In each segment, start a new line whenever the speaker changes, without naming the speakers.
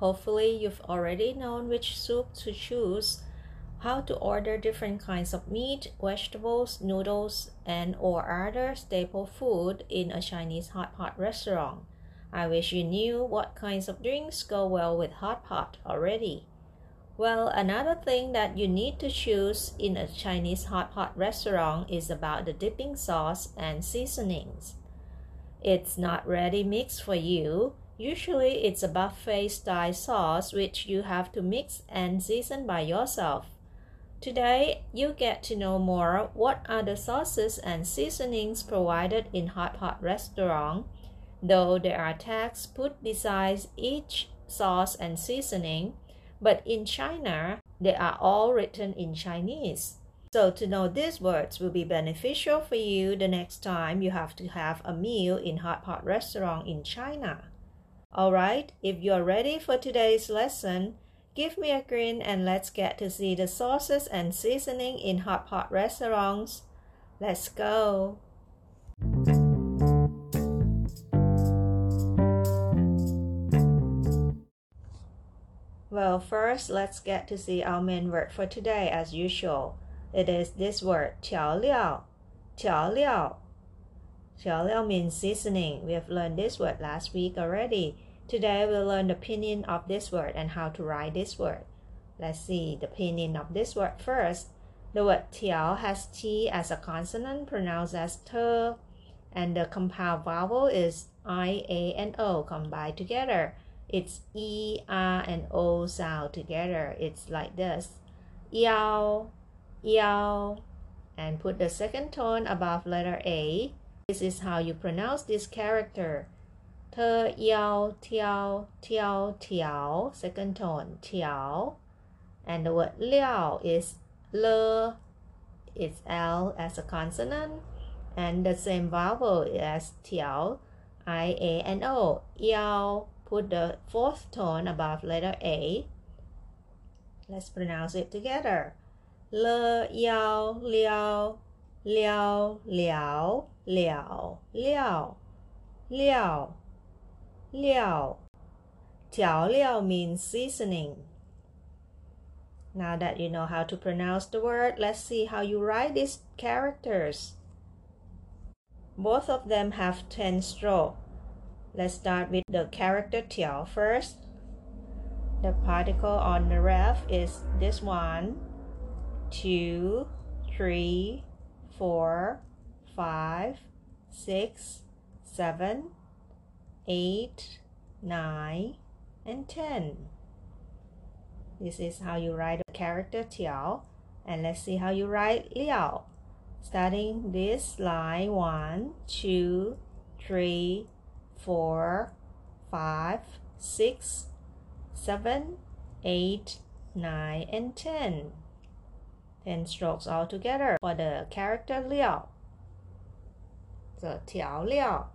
Hopefully you've already known which soup to choose, how to order different kinds of meat, vegetables, noodles, and or other staple food in a Chinese hot pot restaurant. I wish you knew what kinds of drinks go well with hot pot already. Well, another thing that you need to choose in a Chinese hot pot restaurant is about the dipping sauce and seasonings. It's not ready mixed for you. Usually it's a buffet style sauce which you have to mix and season by yourself. Today, you get to know more what are the sauces and seasonings provided in hot pot restaurant, though there are tags put beside each sauce and seasoning, but in China, they are all written in Chinese. So to know these words will be beneficial for you the next time you have to have a meal in hot pot restaurant in China. Alright, if you're ready for today's lesson, give me a grin and let's get to see the sauces and seasoning in hot pot restaurants. Let's go! Well, first, let's get to see our main word for today as usual. It is this word 调料,调料. Tiaoliao means seasoning. We have learned this word last week already. Today we'll learn the pinyin of this word and how to write this word. Let's see the pinyin of this word first. The word tiao has t as a consonant pronounced as ter, and the compound vowel is i, a, and o combined together. It's e, r, and o sound together. It's like this: yao, yao, and put the second tone above letter a this is how you pronounce this character. Te yao tiao tiao tiao. Second tone tiao. And the word liao is le. It's L as a consonant. And the same vowel as tiao. I, A, and O. Yao. Put the fourth tone above letter A. Let's pronounce it together le yao liao 了了了了了了 tiao liao means seasoning. Now that you know how to pronounce the word, let's see how you write these characters. Both of them have 10 strokes. Let's start with the character tiao first. The particle on the left is this one, two, three, four, five, six, seven, eight, nine, and ten. This is how you write the character Tiao. And let's see how you write Liao. Starting this line one, two, three, four, five, six, seven, eight, nine, and ten. 10 strokes altogether for the character Liao. So Tiao Liao,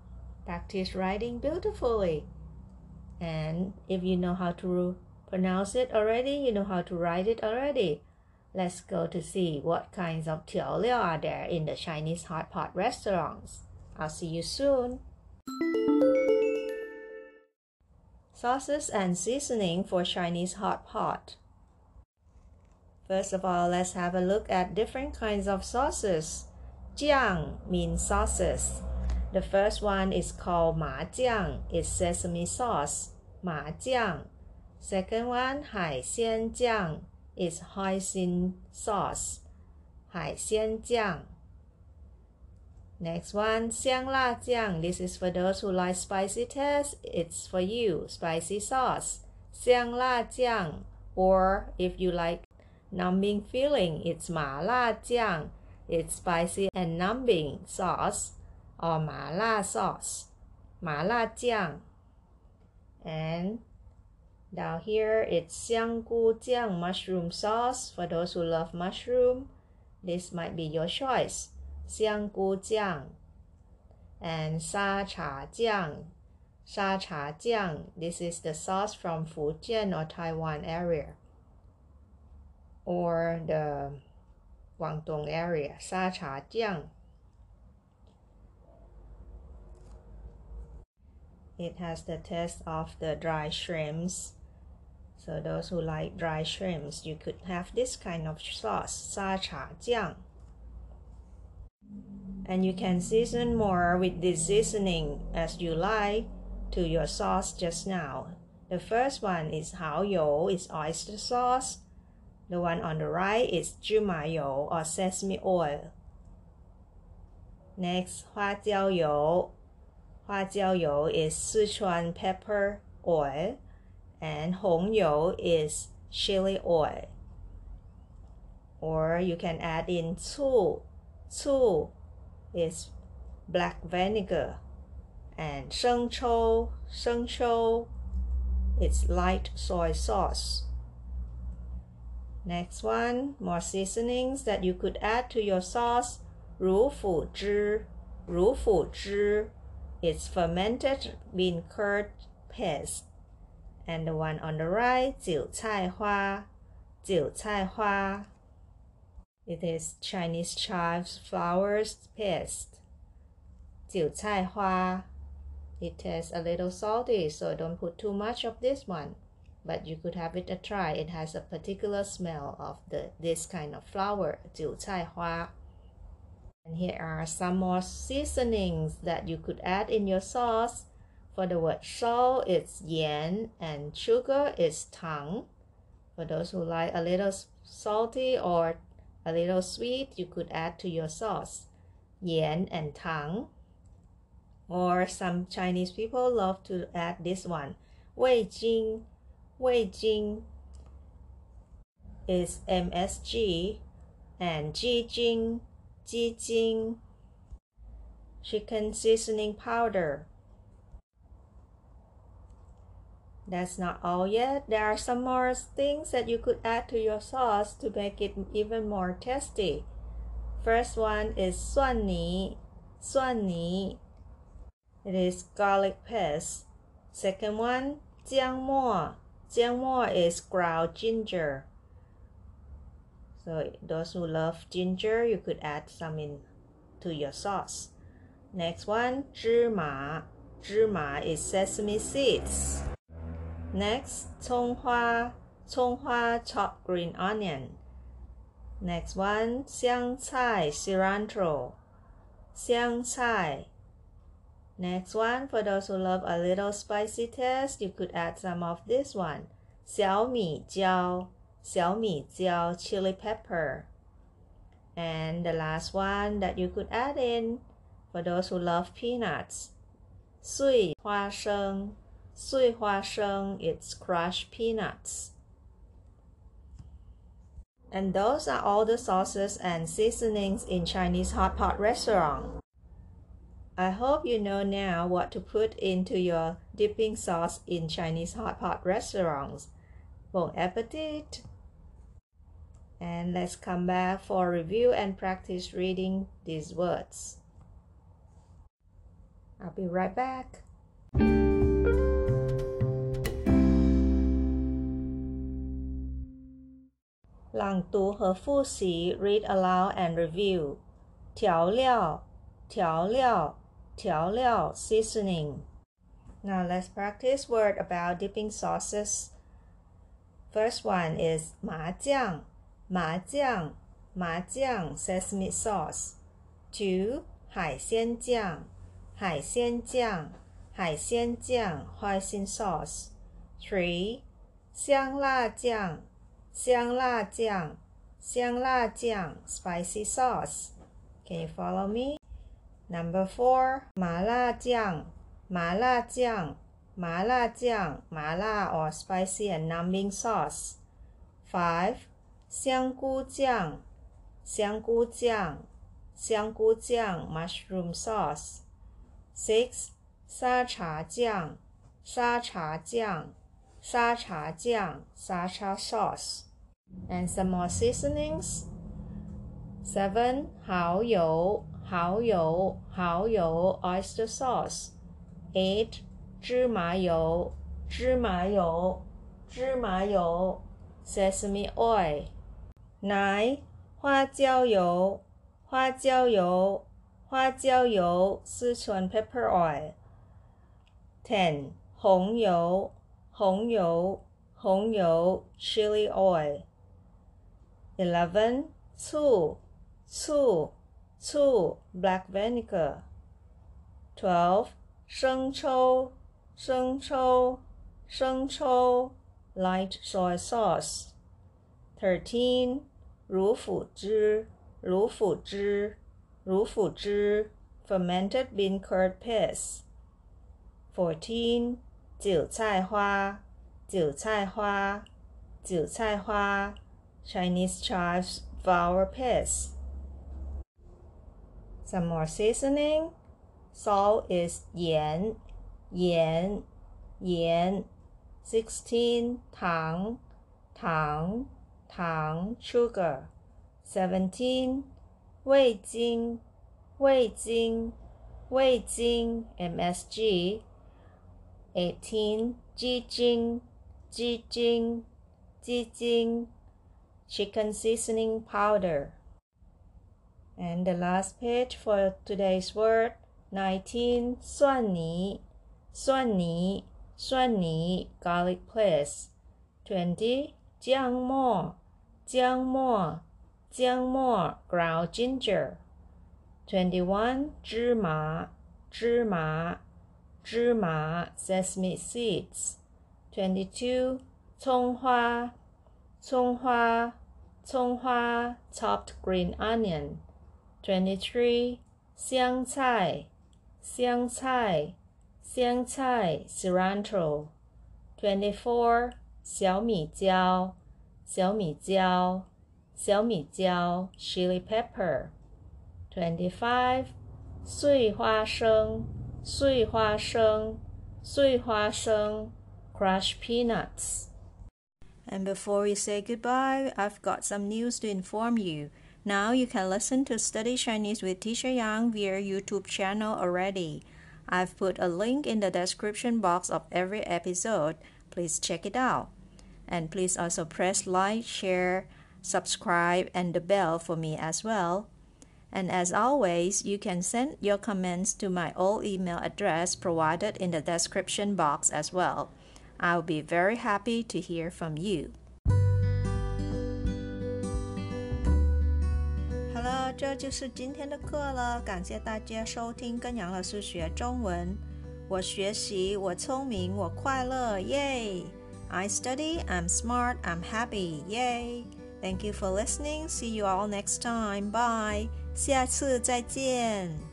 practice writing beautifully. And if you know how to pronounce it already, you know how to write it already. Let's go to see what kinds of Tiao Liao are there in the Chinese hot pot restaurants. I'll see you soon. Sauces and seasoning for Chinese hot pot. First of all, let's have a look at different kinds of sauces. Jiang means sauces. The first one is called ma jiang. It's sesame sauce. Ma jiang. Second one, hai xian jiang. It's hoisin sauce. Hai xian jiang. Next one, xiang la jiang. This is for those who like spicy taste. It's for you, spicy sauce. Xiang la jiang. Or if you like numbing feeling, it's 麻辣酱. It's spicy and numbing sauce or 麻辣 sauce. 麻辣酱. And down here it's 香菇酱 mushroom sauce for those who love mushroom. This might be your choice. 香菇酱 and 沙茶酱 Sha Cha Jiang. This is the sauce from Fujian or Taiwan area or the Guangdong area. Sha Cha Jiang. It has the taste of the dry shrimps. So those who like dry shrimps, you could have this kind of sauce, Sha Cha Jiang and you can season more with this seasoning as you like to your sauce just now. The first one is 蚝油 is oyster sauce. The one on the right is 芝麻油 or sesame oil. Next, 花椒油. 花椒油 is Sichuan pepper oil and 红油 is chili oil. Or you can add in 醋. 醋 is black vinegar and 生抽生抽 it's light soy sauce next one more seasonings that you could add to your sauce 乳腐汁乳腐汁 it's fermented bean curd paste and the one on the right 韭菜花韭菜花 it is Chinese chives flowers paste 韭菜花 it tastes a little salty, so don't put too much of this one. But you could have it a try. It has a particular smell of the this kind of flower, 韭菜花. And here are some more seasonings that you could add in your sauce. For the word salt, it's yan, and sugar is tang. For those who like a little salty or a little sweet, you could add to your sauce yan and tang or some Chinese people love to add this one. Wei Jing, Wei Jing is MSG and Jing, Jing, chicken seasoning powder. That's not all yet. There are some more things that you could add to your sauce to make it even more tasty. First one is suan ni. Suan ni. It is garlic paste. Second one, jiang. Jiangmo is ground ginger. So those who love ginger, you could add some in to your sauce. Next one, zhima. Zhima is sesame seeds. Next, conghua. Conghua chopped green onion. Next one, xiang cilantro. Next one, for those who love a little spicy taste, you could add some of this one. 小米椒,小米椒 chili pepper. And the last one that you could add in, for those who love peanuts, 碎花生,碎花生, it's crushed peanuts. And those are all the sauces and seasonings in Chinese hot pot restaurant. I hope you know now what to put into your dipping sauce in Chinese hot pot restaurants. Bon appetit! And let's come back for review and practice reading these words. I'll be right back. 朗读和复习 read aloud and review 调料调料 调料 seasoning. Now let's practice word about dipping sauces. First one is 麻酱,麻酱,麻酱 sesame sauce. Two 海鲜酱,海鲜酱,海鲜酱 hoisin sauce. Three 香辣酱，香辣酱，香辣酱，spicy sauce. Can you follow me? Number four, 麻辣酱，麻辣酱，麻辣酱，麻辣 or spicy and numbing sauce. Five, 香菇酱，香菇酱，香菇酱，mushroom sauce. Six, 沙茶酱，沙茶酱，沙茶酱，沙茶 sauce. And some more seasonings. Seven, 蚝油， 蚝油，蚝油，oyster sauce. Eight, 芝麻油，芝麻油，芝麻油，sesame oil. Nine, 花椒油，花椒油，花椒油，四川 pepper oil. Ten, 红油，红油，红油，chili oil. Eleven, 醋，醋，two black vinegar. twelve. sheng chou. sheng chou. sheng chou. light soy sauce. thirteen. ru fu zhi. ru fu zhi. fermented bean curd paste. fourteen. jiu cai hua. jiu cai hua. jiu cai hua. chinese chives flower paste. Some more seasoning. Salt is yan, yan, yan. 16 tang, tang, tang, sugar. 17 wei jing, wei jing, wei jing, MSG. 18 ji jing, ji jing, ji jing, chicken seasoning powder. And the last page for today's word 19 Suan Ni, Suan Ni, Suan Ni, garlic place. 20 Jiang Mo, Jiang Mo, Jiang Mo, ground ginger. 21 Zhima, Zhima, Zhima, sesame seeds. 22 Conghua, Conghua, Conghua, chopped green onion. 23. 香菜，香菜，香菜，cilantro. 24. 小米椒，小米椒，小米椒，chili pepper. 25. 碎花生，碎花生，碎花生，crushed peanuts. And before we say goodbye, I've got some news to inform you. Now you can listen to Study Chinese with Teacher Yang via YouTube channel already. I've put a link in the description box of every episode. Please check it out. And please also press like, share, subscribe, and the bell for me as well. And as always, you can send your comments to my old email address provided in the description box as well. I'll be very happy to hear from you. 这就是今天的课了。感谢大家收听跟杨老师学中文。我学习，我聪明，我快乐，耶！I study, I'm smart, I'm happy, yay! Thank you for listening. See you all next time. Bye. 下次再见。